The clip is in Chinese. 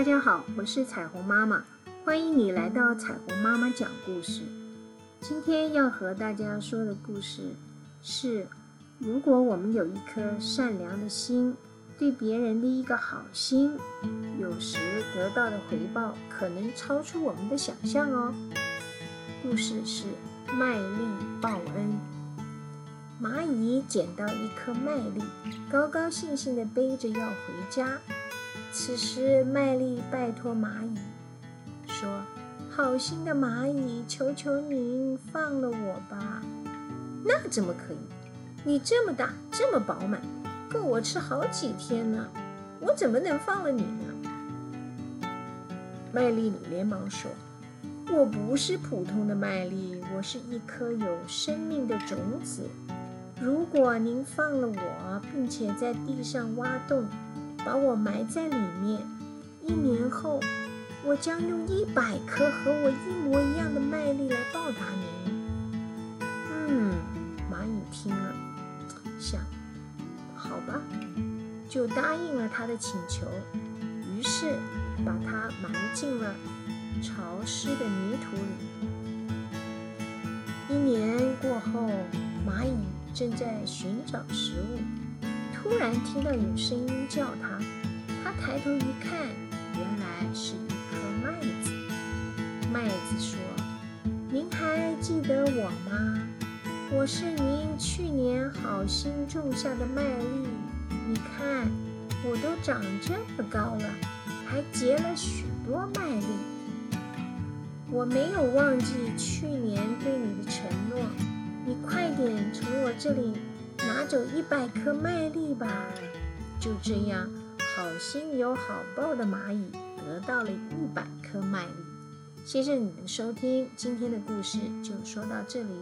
大家好，我是彩虹妈妈，欢迎你来到彩虹妈妈讲故事。今天要和大家说的故事是：如果我们有一颗善良的心，对别人的一个好心，有时得到的回报可能超出我们的想象哦。故事是麦粒报恩。蚂蚁捡到一颗麦粒，高高兴兴地背着要回家。此时，麦粒拜托蚂蚁说：“好心的蚂蚁，求求您放了我吧。”“那怎么可以？你这么大，这么饱满，够我吃好几天呢。我怎么能放了你呢？”麦粒连忙说：“我不是普通的麦粒，我是一颗有生命的种子。如果您放了我，并且在地上挖洞。”把我埋在里面，一年后，我将用一百颗和我一模一样的麦粒来报答您。嗯，蚂蚁听了，想，好吧，就答应了他的请求。于是，把它埋进了潮湿的泥土里。一年过后，蚂蚁正在寻找食物。突然听到有声音叫他，他抬头一看，原来是一颗麦子。麦子说：“您还记得我吗？我是您去年好心种下的麦粒。你看，我都长这么高了，还结了许多麦粒。我没有忘记去年对你的承诺。你快点从我这里。”拿走一百颗麦粒吧！就这样，好心有好报的蚂蚁得到了一百颗麦粒。谢谢你们收听，今天的故事就说到这里。